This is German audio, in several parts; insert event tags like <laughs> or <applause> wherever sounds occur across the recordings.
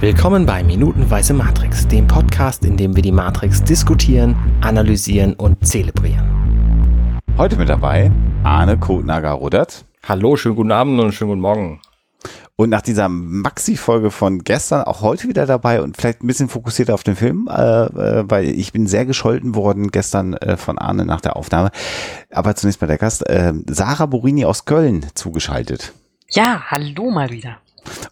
Willkommen bei Minutenweise Matrix, dem Podcast, in dem wir die Matrix diskutieren, analysieren und zelebrieren. Heute mit dabei Arne Kotnager-Rudert. Hallo, schönen guten Abend und schönen guten Morgen. Und nach dieser Maxi-Folge von gestern auch heute wieder dabei und vielleicht ein bisschen fokussierter auf den Film, äh, äh, weil ich bin sehr gescholten worden gestern äh, von Arne nach der Aufnahme. Aber zunächst mal der Gast, äh, Sarah Borini aus Köln zugeschaltet. Ja, hallo mal wieder.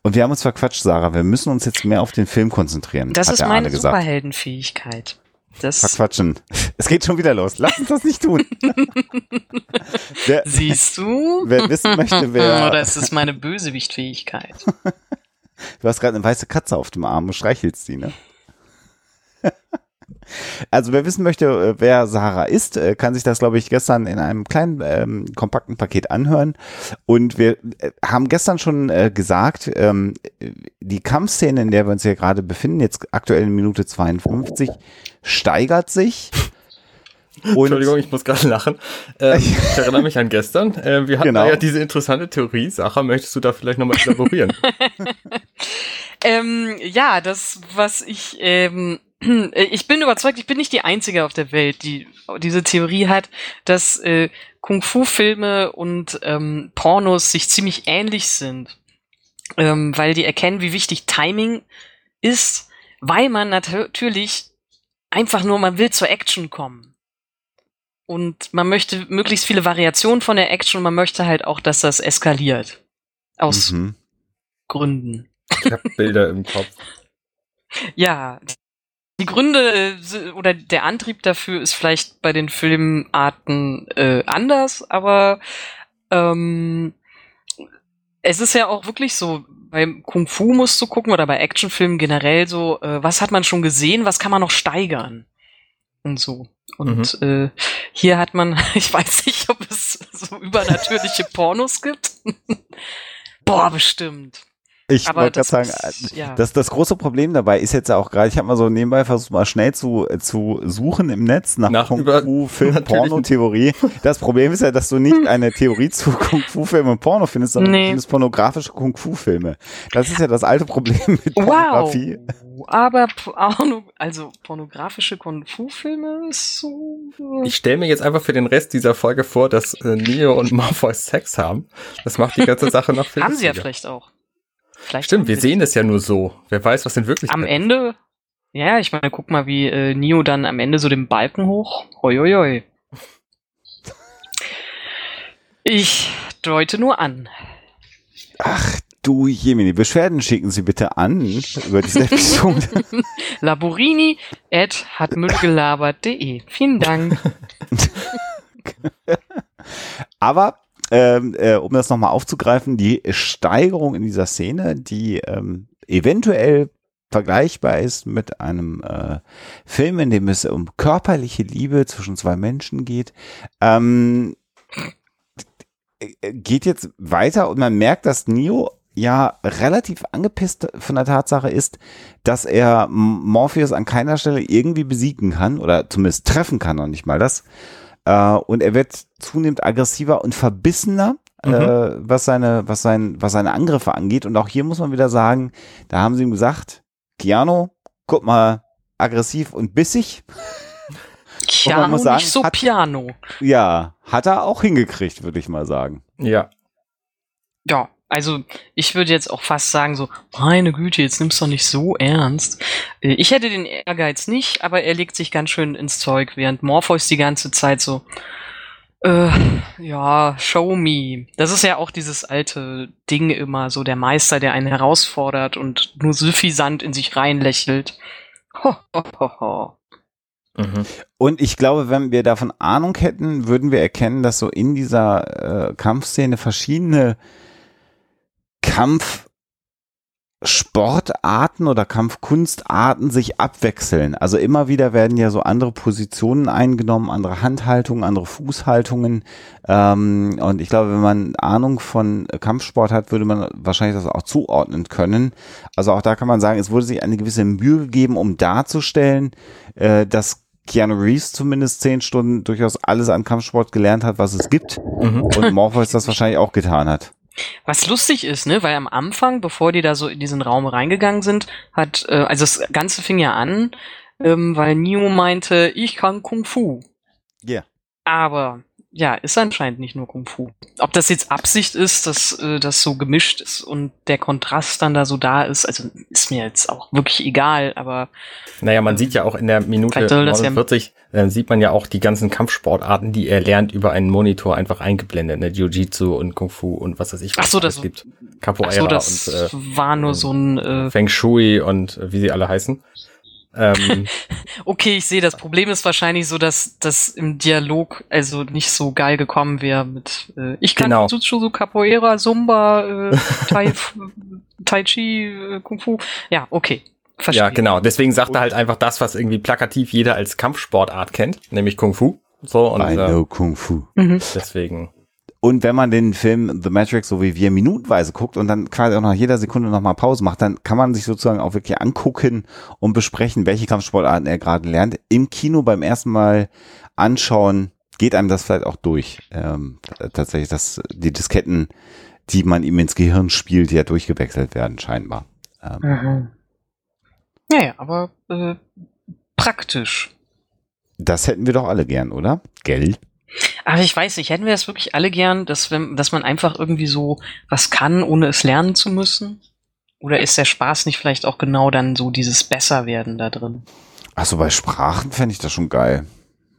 Und wir haben uns verquatscht, Sarah. Wir müssen uns jetzt mehr auf den Film konzentrieren. Das ist meine Superheldenfähigkeit. Das Verquatschen. Es geht schon wieder los. Lass uns das nicht tun. <laughs> wer, Siehst du? Wer wissen möchte, wer. <laughs> Oder ist es meine Bösewichtfähigkeit? du hast gerade eine weiße Katze auf dem Arm und streichelst sie, ne? Also wer wissen möchte, äh, wer Sarah ist, äh, kann sich das, glaube ich, gestern in einem kleinen, ähm, kompakten Paket anhören. Und wir äh, haben gestern schon äh, gesagt, ähm, die Kampfszene, in der wir uns hier gerade befinden, jetzt aktuell in Minute 52, steigert sich. Und Entschuldigung, ich muss gerade lachen. Ähm, <laughs> ich erinnere mich an gestern. Äh, wir hatten genau. ja diese interessante Theorie. Sarah, möchtest du da vielleicht nochmal <laughs> elaborieren? <laughs> ähm, ja, das, was ich ähm, ich bin überzeugt, ich bin nicht die Einzige auf der Welt, die diese Theorie hat, dass äh, Kung-Fu-Filme und ähm, Pornos sich ziemlich ähnlich sind. Ähm, weil die erkennen, wie wichtig Timing ist, weil man natürlich einfach nur, man will zur Action kommen. Und man möchte möglichst viele Variationen von der Action und man möchte halt auch, dass das eskaliert. Aus mhm. Gründen. Ich habe Bilder im Kopf. <laughs> Ja, die Gründe äh, oder der Antrieb dafür ist vielleicht bei den Filmarten äh, anders, aber ähm, es ist ja auch wirklich so, beim Kung Fu musst du gucken oder bei Actionfilmen generell so, äh, was hat man schon gesehen, was kann man noch steigern und so. Und mhm. äh, hier hat man, <laughs> ich weiß nicht, ob es so übernatürliche Pornos gibt. <laughs> Boah, bestimmt. Ich wollte gerade sagen, ist, ja. das, das große Problem dabei ist jetzt auch gerade, ich habe mal so nebenbei versucht, mal schnell zu, zu suchen im Netz nach, nach Kung Fu, Film, <laughs> Porno, Theorie. Das Problem ist ja, dass du nicht eine Theorie zu Kung Fu Filmen und Porno findest, sondern nee. du findest pornografische Kung Fu Filme. Das ist ja das alte Problem mit Pornografie. Wow. Aber also pornografische Kung Fu Filme ist so. Ich stelle mir jetzt einfach für den Rest dieser Folge vor, dass äh, Neo und Morpheus Sex haben. Das macht die ganze Sache noch viel Haben sie ja vielleicht auch. Vielleicht Stimmt, wir sehen es ja nur so. Wer weiß, was denn wirklich Am Ende, ja, ich meine, guck mal, wie äh, Neo dann am Ende so den Balken hoch. Hoi, hoi, hoi. Ich deute nur an. Ach du Jemini, Beschwerden schicken Sie bitte an über diese Episode. <laughs> <laughs> Laborini at hatmüllgelabert.de. Vielen Dank. <laughs> Aber ähm, äh, um das nochmal aufzugreifen, die Steigerung in dieser Szene, die ähm, eventuell vergleichbar ist mit einem äh, Film, in dem es um körperliche Liebe zwischen zwei Menschen geht, ähm, geht jetzt weiter und man merkt, dass Neo ja relativ angepisst von der Tatsache ist, dass er Morpheus an keiner Stelle irgendwie besiegen kann oder zumindest treffen kann noch nicht mal das. Äh, und er wird zunehmend aggressiver und verbissener. Äh, mhm. Äh, was seine, was sein, was seine Angriffe angeht. Und auch hier muss man wieder sagen, da haben sie ihm gesagt, Keanu, guck mal, aggressiv und bissig. Keanu sagen, nicht so hat, Piano. Ja, hat er auch hingekriegt, würde ich mal sagen. Ja. Ja, also ich würde jetzt auch fast sagen, so, meine Güte, jetzt nimmst du doch nicht so ernst. Äh, ich hätte den Ehrgeiz nicht, aber er legt sich ganz schön ins Zeug, während Morpheus die ganze Zeit so, äh, ja, show me. Das ist ja auch dieses alte Ding immer, so der Meister, der einen herausfordert und nur suffisant in sich reinlächelt. Ho, ho, ho, ho. Mhm. Und ich glaube, wenn wir davon Ahnung hätten, würden wir erkennen, dass so in dieser äh, Kampfszene verschiedene Kampfsportarten oder Kampfkunstarten sich abwechseln. Also immer wieder werden ja so andere Positionen eingenommen, andere Handhaltungen, andere Fußhaltungen. Ähm, und ich glaube, wenn man Ahnung von Kampfsport hat, würde man wahrscheinlich das auch zuordnen können. Also auch da kann man sagen, es wurde sich eine gewisse Mühe gegeben, um darzustellen, äh, dass Keanu Reeves zumindest zehn Stunden durchaus alles an Kampfsport gelernt hat, was es gibt. Mhm. Und Morpheus das wahrscheinlich auch getan hat. Was lustig ist, ne, weil am Anfang, bevor die da so in diesen Raum reingegangen sind, hat, äh, also das Ganze fing ja an, ähm, weil Neo meinte, ich kann Kung Fu. Ja. Yeah. Aber ja, ist anscheinend nicht nur Kung Fu. Ob das jetzt Absicht ist, dass äh, das so gemischt ist und der Kontrast dann da so da ist, also ist mir jetzt auch wirklich egal, aber. Naja, man sieht ja auch in der Minute 49, ja äh, sieht man ja auch die ganzen Kampfsportarten, die er lernt, über einen Monitor einfach eingeblendet, ne? Jiu-Jitsu und Kung Fu und was weiß ich. Was Ach so, das gibt. Capoeira ach so, das und äh, war nur so ein äh, Feng Shui und äh, wie sie alle heißen. Ähm, <laughs> okay, ich sehe, das Problem ist wahrscheinlich so, dass das im Dialog also nicht so geil gekommen wäre mit äh, ich kann genau. Jutsu, Capoeira, Zumba, äh, <laughs> tai, tai Chi, äh, Kung Fu. Ja, okay. Verstehe. Ja, genau. Deswegen sagt er halt einfach das, was irgendwie plakativ jeder als Kampfsportart kennt, nämlich Kung Fu. So und I know äh, Kung Fu. Mhm. Deswegen. Und wenn man den Film The Matrix so wie wir minutenweise guckt und dann quasi auch nach jeder Sekunde nochmal Pause macht, dann kann man sich sozusagen auch wirklich angucken und besprechen, welche Kampfsportarten er gerade lernt. Im Kino beim ersten Mal anschauen, geht einem das vielleicht auch durch. Ähm, tatsächlich, dass die Disketten, die man ihm ins Gehirn spielt, ja durchgewechselt werden, scheinbar. Ähm, mhm. Naja, aber äh, praktisch. Das hätten wir doch alle gern, oder? Gell? Aber ich weiß nicht, hätten wir das wirklich alle gern, dass, wenn, dass man einfach irgendwie so was kann, ohne es lernen zu müssen? Oder ist der Spaß nicht vielleicht auch genau dann so dieses Besserwerden da drin? Achso, bei Sprachen fände ich das schon geil.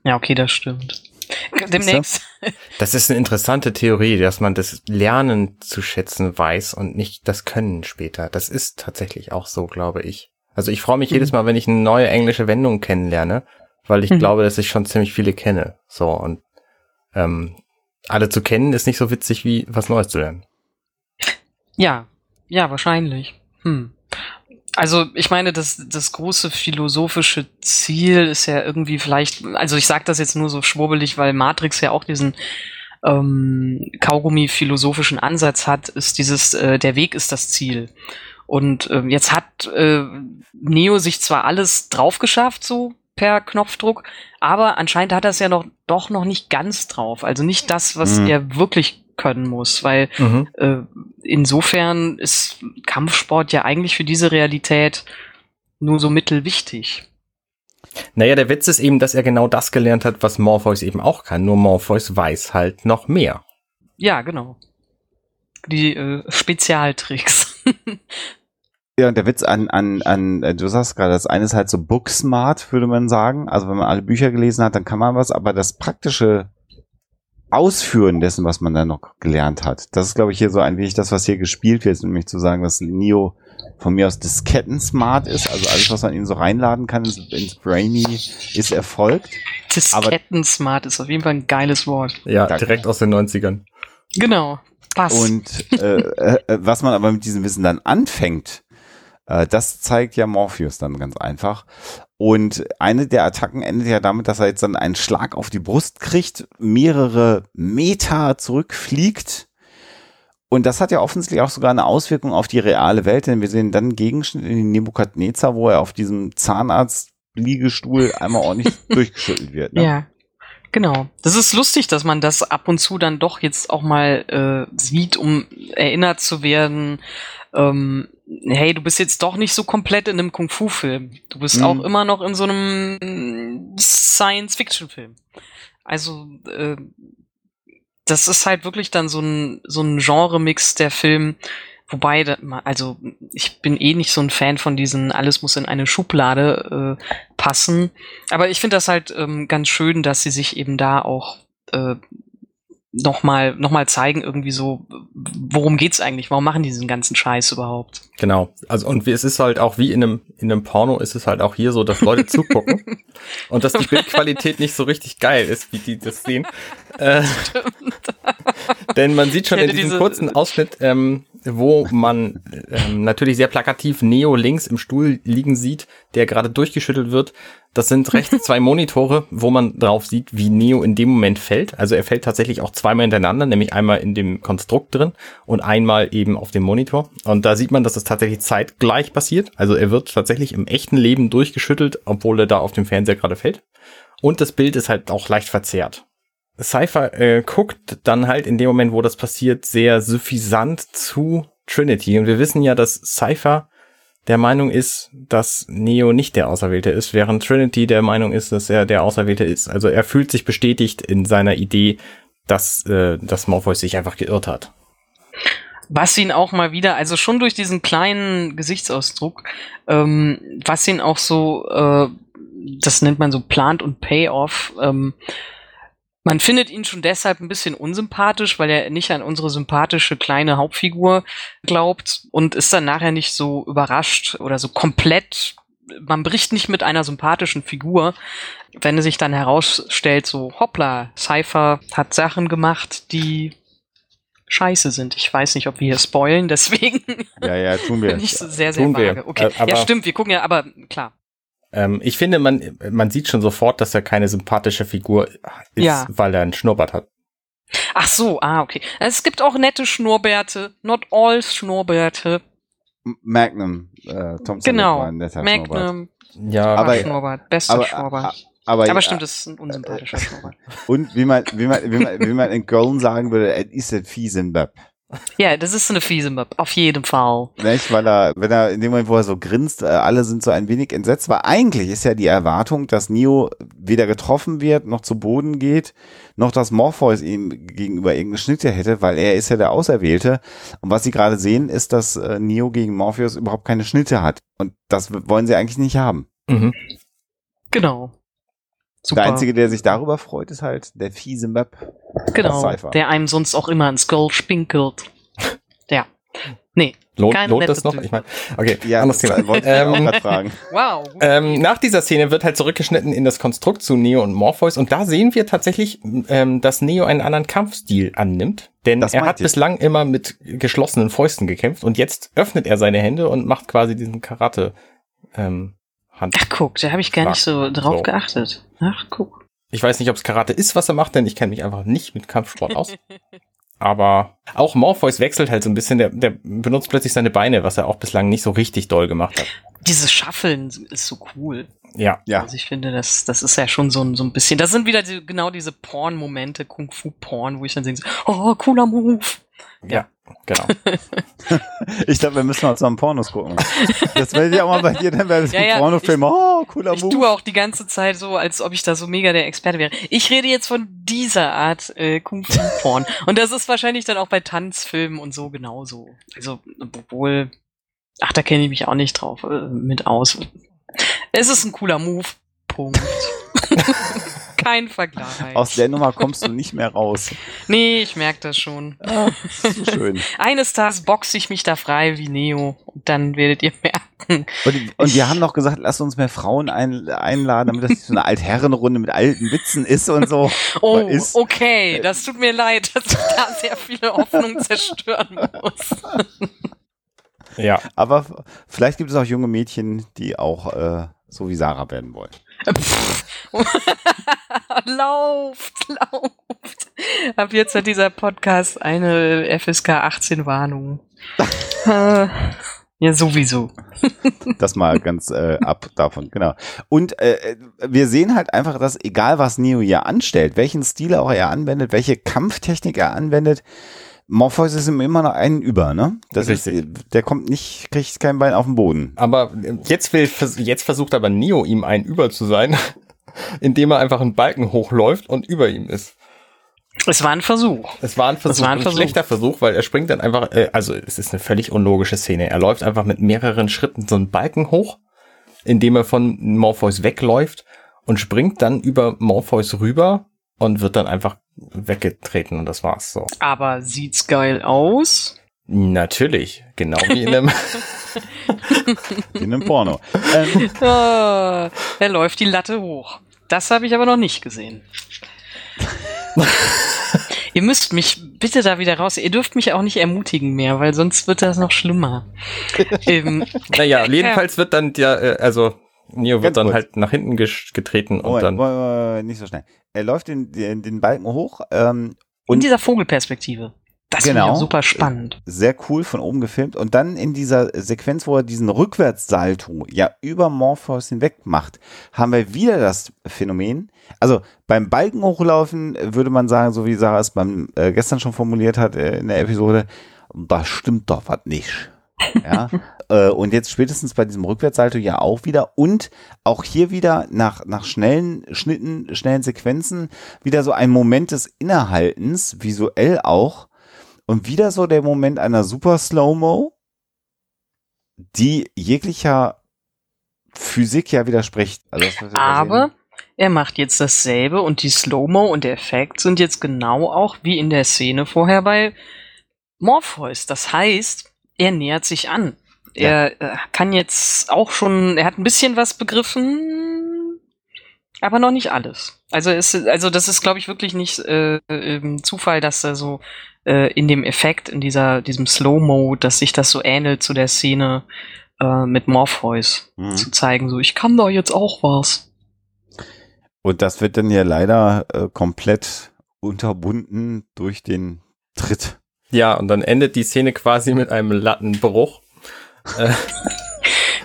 Ja, okay, das stimmt. Demnächst. Das ist eine interessante Theorie, dass man das Lernen zu schätzen weiß und nicht das Können später. Das ist tatsächlich auch so, glaube ich. Also ich freue mich mhm. jedes Mal, wenn ich eine neue englische Wendung kennenlerne, weil ich mhm. glaube, dass ich schon ziemlich viele kenne. So und ähm, alle zu kennen, ist nicht so witzig wie was Neues zu lernen. Ja, ja, wahrscheinlich. Hm. Also ich meine, das, das große philosophische Ziel ist ja irgendwie vielleicht, also ich sage das jetzt nur so schwurbelig, weil Matrix ja auch diesen ähm, Kaugummi-philosophischen Ansatz hat, ist dieses, äh, der Weg ist das Ziel. Und äh, jetzt hat äh, Neo sich zwar alles drauf geschafft, so per Knopfdruck, aber anscheinend hat er es ja noch doch noch nicht ganz drauf. Also nicht das, was mhm. er wirklich können muss, weil mhm. äh, insofern ist Kampfsport ja eigentlich für diese Realität nur so mittelwichtig. Naja, der Witz ist eben, dass er genau das gelernt hat, was Morpheus eben auch kann. Nur Morpheus weiß halt noch mehr. Ja, genau. Die äh, Spezialtricks. <laughs> Ja, und der Witz an, an, an, äh, du sagst gerade, das eine ist halt so booksmart, würde man sagen. Also wenn man alle Bücher gelesen hat, dann kann man was, aber das praktische Ausführen dessen, was man dann noch gelernt hat, das ist, glaube ich, hier so ein wenig das, was hier gespielt wird, nämlich zu sagen, dass Neo von mir aus Disketten-smart ist, also alles, was man ihn so reinladen kann ins, ins Brainy, ist erfolgt. Disketten-smart ist auf jeden Fall ein geiles Wort. Ja, Danke. direkt aus den 90ern. Genau. Pass. Und äh, äh, was man aber mit diesem Wissen dann anfängt, äh, das zeigt ja Morpheus dann ganz einfach. Und eine der Attacken endet ja damit, dass er jetzt dann einen Schlag auf die Brust kriegt, mehrere Meter zurückfliegt. Und das hat ja offensichtlich auch sogar eine Auswirkung auf die reale Welt, denn wir sehen dann einen Gegenschnitt in den Nebukadnezar, wo er auf diesem Zahnarzt-Liegestuhl einmal ordentlich <laughs> durchgeschüttelt wird. Ne? Ja, Genau. Das ist lustig, dass man das ab und zu dann doch jetzt auch mal äh, sieht, um erinnert zu werden, ähm, hey, du bist jetzt doch nicht so komplett in einem Kung-Fu-Film. Du bist mhm. auch immer noch in so einem Science-Fiction-Film. Also, äh, das ist halt wirklich dann so ein, so ein Genre-Mix der Film, wobei, also ich bin eh nicht so ein Fan von diesen, alles muss in eine Schublade äh, passen. Aber ich finde das halt ähm, ganz schön, dass sie sich eben da auch äh, nochmal noch mal zeigen, irgendwie so, worum geht's eigentlich? Warum machen die diesen ganzen Scheiß überhaupt? Genau. Also, und es ist halt auch wie in einem, in einem Porno ist es halt auch hier so, dass Leute zugucken <laughs> und dass die Bildqualität nicht so richtig geil ist, wie die das sehen. Äh, denn man sieht schon in diesem kurzen Ausschnitt, ähm, wo man ähm, natürlich sehr plakativ Neo links im Stuhl liegen sieht, der gerade durchgeschüttelt wird. Das sind rechts <laughs> zwei Monitore, wo man drauf sieht, wie Neo in dem Moment fällt. Also er fällt tatsächlich auch zweimal hintereinander, nämlich einmal in dem Konstrukt drin und einmal eben auf dem Monitor. Und da sieht man, dass es tatsächlich zeitgleich passiert. Also er wird tatsächlich im echten Leben durchgeschüttelt, obwohl er da auf dem Fernseher gerade fällt. Und das Bild ist halt auch leicht verzerrt. Cypher äh, guckt dann halt in dem Moment, wo das passiert, sehr suffisant zu Trinity. Und wir wissen ja, dass Cypher der Meinung ist, dass Neo nicht der Auserwählte ist, während Trinity der Meinung ist, dass er der Auserwählte ist. Also er fühlt sich bestätigt in seiner Idee, dass, äh, dass Morpheus sich einfach geirrt hat. Was ihn auch mal wieder, also schon durch diesen kleinen Gesichtsausdruck, ähm, was ihn auch so, äh, das nennt man so Plant und Payoff, ähm, man findet ihn schon deshalb ein bisschen unsympathisch, weil er nicht an unsere sympathische kleine Hauptfigur glaubt und ist dann nachher nicht so überrascht oder so komplett. Man bricht nicht mit einer sympathischen Figur, wenn es sich dann herausstellt, so hoppla, Cypher hat Sachen gemacht, die scheiße sind. Ich weiß nicht, ob wir hier spoilen, <laughs> deswegen Ja, ja, tun wir. bin ich so sehr, sehr Tun wir. vage. Okay, Äh, aber- ja stimmt, wir gucken ja, aber klar. Ähm, ich finde, man, man sieht schon sofort, dass er keine sympathische Figur ist, Ja. weil er einen Schnurrbart hat. Ach so, ah, okay. Es gibt auch nette Schnurrbärte, not all Schnurrbärte. Magnum, äh, Thompson Genau, war ein netter Schnurrbart. Magnum, Ja, Aber- Schnurrbart, bester aber- Schnurrbart. Aber, Aber stimmt, das ist ein unsympathischer Schnurrbart. <laughs> Und wie man, wie man, wie man, wie man in Köln sagen würde, es ist ein Fiesenbab. Ja, das ist eine fiese Map, auf jeden Fall. Nicht? Weil er, wenn er in dem Moment, wo er so grinst, äh, alle sind so ein wenig entsetzt, weil eigentlich ist ja die Erwartung, dass Neo weder getroffen wird, noch zu Boden geht, noch dass Morpheus ihm gegenüber irgendeine Schnitte hätte, weil er ist ja der Auserwählte. Und was sie gerade sehen, ist, dass äh, Neo gegen Morpheus überhaupt keine Schnitte hat. Und das wollen sie eigentlich nicht haben. mhm. Genau. Super. Der Einzige, der sich darüber freut, ist halt der fiese Map. genau, der einem sonst auch immer ins Skull spinkelt. <laughs> Ja. Nee. lohnt, lohnt das noch? Ich meine, okay, Ja, anderes Thema. wollte ich auch Ähm, fragen. <laughs> Wow. Ähm, nach dieser Szene wird halt zurückgeschnitten in das Konstrukt zu Neo und Morpheus und da sehen wir tatsächlich, ähm, dass Neo einen anderen Kampfstil annimmt, denn Das er hat ich. bislang immer mit geschlossenen Fäusten gekämpft und jetzt öffnet er seine Hände und macht quasi diesen Karate ähm, Hand. Ach, guck, da habe ich gar nicht so drauf So. geachtet. Ach, guck. Ich weiß nicht, ob es Karate ist, was er macht, denn ich kenne mich einfach nicht mit Kampfsport aus. <laughs> Aber auch Morpheus wechselt halt so ein bisschen, der, der benutzt plötzlich seine Beine, was er auch bislang nicht so richtig doll gemacht hat. Dieses Schaffeln ist so cool. Ja, Ja. Also ich finde, das, das ist ja schon so ein, so ein bisschen, das sind wieder die, genau diese Porn-Momente, Kung-Fu-Porn, wo ich dann denke, oh, cooler Move. ja, genau. <laughs> Ich glaube, wir müssen mal zusammen Pornos gucken. Das werde ich auch mal bei dir, dann wäre das <laughs> Ja, ein ja, Pornofilm. Oh, cooler Ich Move. tue auch die ganze Zeit so, als ob ich da so mega der Experte wäre. Ich rede jetzt von dieser Art äh, Kung-Fu-Porn. <laughs> und das ist wahrscheinlich dann auch bei Tanzfilmen und so genauso. Also, obwohl, ach, da kenne ich mich auch nicht drauf äh, mit aus. Es ist ein cooler Move. Punkt. Kein Vergleich. Aus der Nummer kommst du nicht mehr raus. <laughs> nee, ich merke das schon. Ah, das ist so schön. <laughs> Eines Tages boxe ich mich da frei wie Neo und dann werdet ihr merken. Und, und wir haben noch gesagt, lass uns mehr Frauen ein, einladen, damit das nicht so eine Altherrenrunde mit alten Witzen ist und so. <laughs> Oh, Ist- okay, das tut mir leid, dass ich da sehr viele Hoffnung zerstören muss. Ja, Aber vielleicht gibt es auch junge Mädchen, die auch äh, so wie Sarah werden wollen. <laughs> Lauft, lauft. Ab jetzt hat dieser Podcast eine FSK 18 Warnung. <laughs> Äh, ja, sowieso. <laughs> Das mal ganz äh, ab davon, genau. Und äh, wir sehen halt einfach, dass egal was Neo hier anstellt, welchen Stil auch er anwendet, welche Kampftechnik er anwendet, Morpheus ist ihm immer noch einen über, ne? Das ist, Richtig. der kommt nicht, kriegt kein Bein auf den Boden. aber jetzt will, jetzt versucht aber Neo ihm ein über zu sein, <laughs> indem er einfach einen Balken hochläuft und über ihm ist. Es war ein Versuch. Es war ein Versuch, war ein ein, Versuch. schlechter Versuch, weil er springt dann einfach, äh, also es ist eine völlig unlogische Szene. Er läuft einfach mit mehreren Schritten so einen Balken hoch, indem er von Morpheus wegläuft und springt dann über Morpheus rüber und wird dann einfach weggetreten und das war's so. Aber sieht's geil aus? Natürlich, genau wie in einem <laughs> In einem Porno. ähm, <laughs> Ah, er läuft die Latte hoch. Das habe ich aber noch nicht gesehen. <laughs> Ihr müsst mich bitte da wieder raus. Ihr dürft mich auch nicht ermutigen mehr, weil sonst wird das noch schlimmer. ähm, Naja, jedenfalls wird dann der, äh, also Neo wird dann kurz. halt nach hinten getreten und Moment, dann. Moment, Moment, nicht so schnell. Er läuft den, den, den Balken hoch ähm, in und dieser Vogelperspektive. Das Genau. genau. super spannend. Sehr cool von oben gefilmt. Und dann in dieser Sequenz, wo er diesen Rückwärtssalto ja über Morpheus hinweg macht, haben wir wieder das Phänomen. Also beim Balken hochlaufen würde man sagen, so wie Sarah es beim äh, gestern schon formuliert hat äh, in der Episode, da stimmt doch was nicht. Ja. äh, und jetzt spätestens bei diesem Rückwärtssalto ja auch wieder und auch hier wieder nach, nach schnellen Schnitten, schnellen Sequenzen wieder so ein Moment des Innehaltens, visuell auch. Und wieder so der Moment einer super Slow-Mo, die jeglicher Physik ja widerspricht. Also Aber er macht jetzt dasselbe und die Slow-Mo und der Effekt sind jetzt genau auch wie in der Szene vorher bei Morpheus. Das heißt, er nähert sich an. Er äh, kann jetzt auch schon, er hat ein bisschen was begriffen, aber noch nicht alles. Also es, also das ist, glaube ich, wirklich nicht äh, Zufall, dass er so äh, in dem Effekt, in dieser, diesem Slow-Mo, dass sich das so ähnelt zu der Szene äh, mit Morpheus Mhm. zu zeigen, so ich kann da jetzt auch was. Und das wird dann ja leider äh, komplett unterbunden durch den Tritt. Ja, und dann endet die Szene quasi mit einem Lattenbruch. <laughs>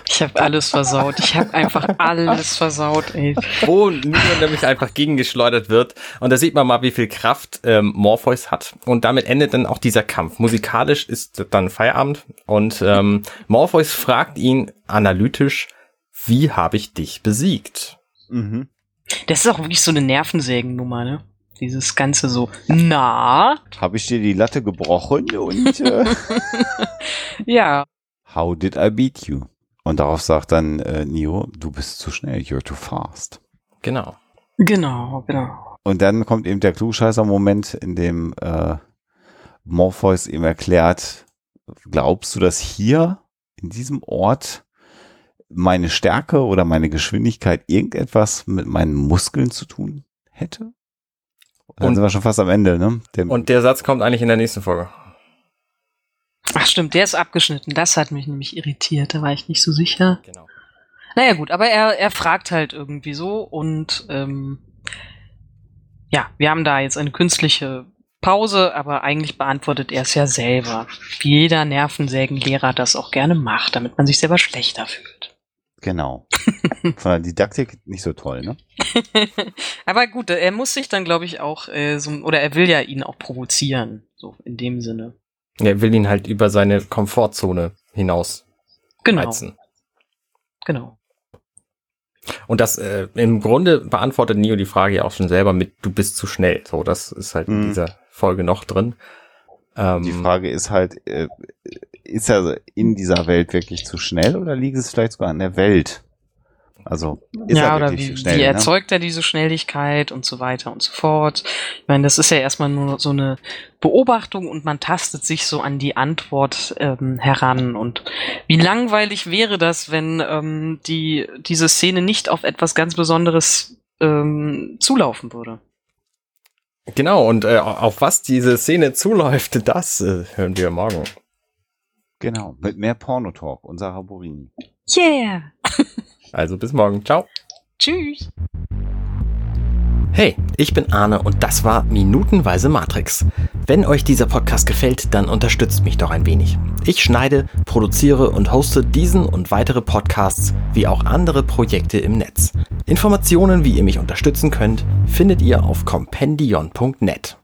Ich habe alles versaut. Ich habe einfach alles versaut, ey. wo Neo nämlich einfach gegengeschleudert wird. Und da sieht man mal, wie viel Kraft ähm, Morpheus hat. Und damit endet dann auch dieser Kampf. Musikalisch ist dann Feierabend. Und ähm, Morpheus fragt ihn analytisch, wie habe ich dich besiegt? Mhm. Das ist auch wirklich so eine Nervensägennummer, ne? Dieses Ganze so, na, Habe ich dir die Latte gebrochen und äh, <laughs> ja, how did I beat you? Und darauf sagt dann äh, Neo, du bist zu schnell, you're too fast. Genau. genau, genau. Und dann kommt eben der Klugscheißer-Moment, in dem äh, Morpheus ihm erklärt, glaubst du, dass hier in diesem Ort meine Stärke oder meine Geschwindigkeit irgendetwas mit meinen Muskeln zu tun hätte? Dann Und- sind wir schon fast am Ende, ne? Dem, Und der Satz kommt eigentlich in der nächsten Folge. Ach stimmt, der ist abgeschnitten. Das hat mich nämlich irritiert. Da war ich nicht so sicher. Genau. Naja gut, aber er, er fragt halt irgendwie so und ähm, ja, wir haben da jetzt eine künstliche Pause, aber eigentlich beantwortet er es ja selber. Wie jeder Nervensägenlehrer das auch gerne macht, damit man sich selber schlechter fühlt. Genau. <laughs> Von der Didaktik nicht so toll, ne? <laughs> aber gut, er muss sich dann, glaube ich, auch, äh, so, oder er will ja ihn auch provozieren, so in dem Sinne. Er will ihn halt über seine Komfortzone hinaus Genau, reizen. genau. Und das äh, im Grunde beantwortet Neo die Frage ja auch schon selber mit du bist zu schnell. So, das ist halt in Mhm. dieser Folge noch drin. Ähm, Die Frage ist halt, äh, ist er in dieser Welt wirklich zu schnell oder liegt es vielleicht sogar an der Welt? Also, ist ja, er oder wirklich wie, schnell? wie ne? erzeugt er diese Schnelligkeit und so weiter und so fort. Ich meine, das ist ja erstmal nur so eine Beobachtung und man tastet sich so an die Antwort ähm, heran. Und wie langweilig wäre das, wenn ähm, die, diese Szene nicht auf etwas ganz Besonderes ähm, zulaufen würde? Genau, und äh, auf was diese Szene zuläuft, <laughs> das äh, hören wir morgen. Genau, mit mehr Pornotalk und Sarah Borini. Yeah! <laughs> Also bis morgen. Ciao. Tschüss! Hey, ich bin Arne und das war Minutenweise Matrix. Wenn euch dieser Podcast gefällt, dann unterstützt mich doch ein wenig. Ich schneide, produziere und hoste diesen und weitere Podcasts wie auch andere Projekte im Netz. Informationen, wie ihr mich unterstützen könnt, findet ihr auf compendion.net.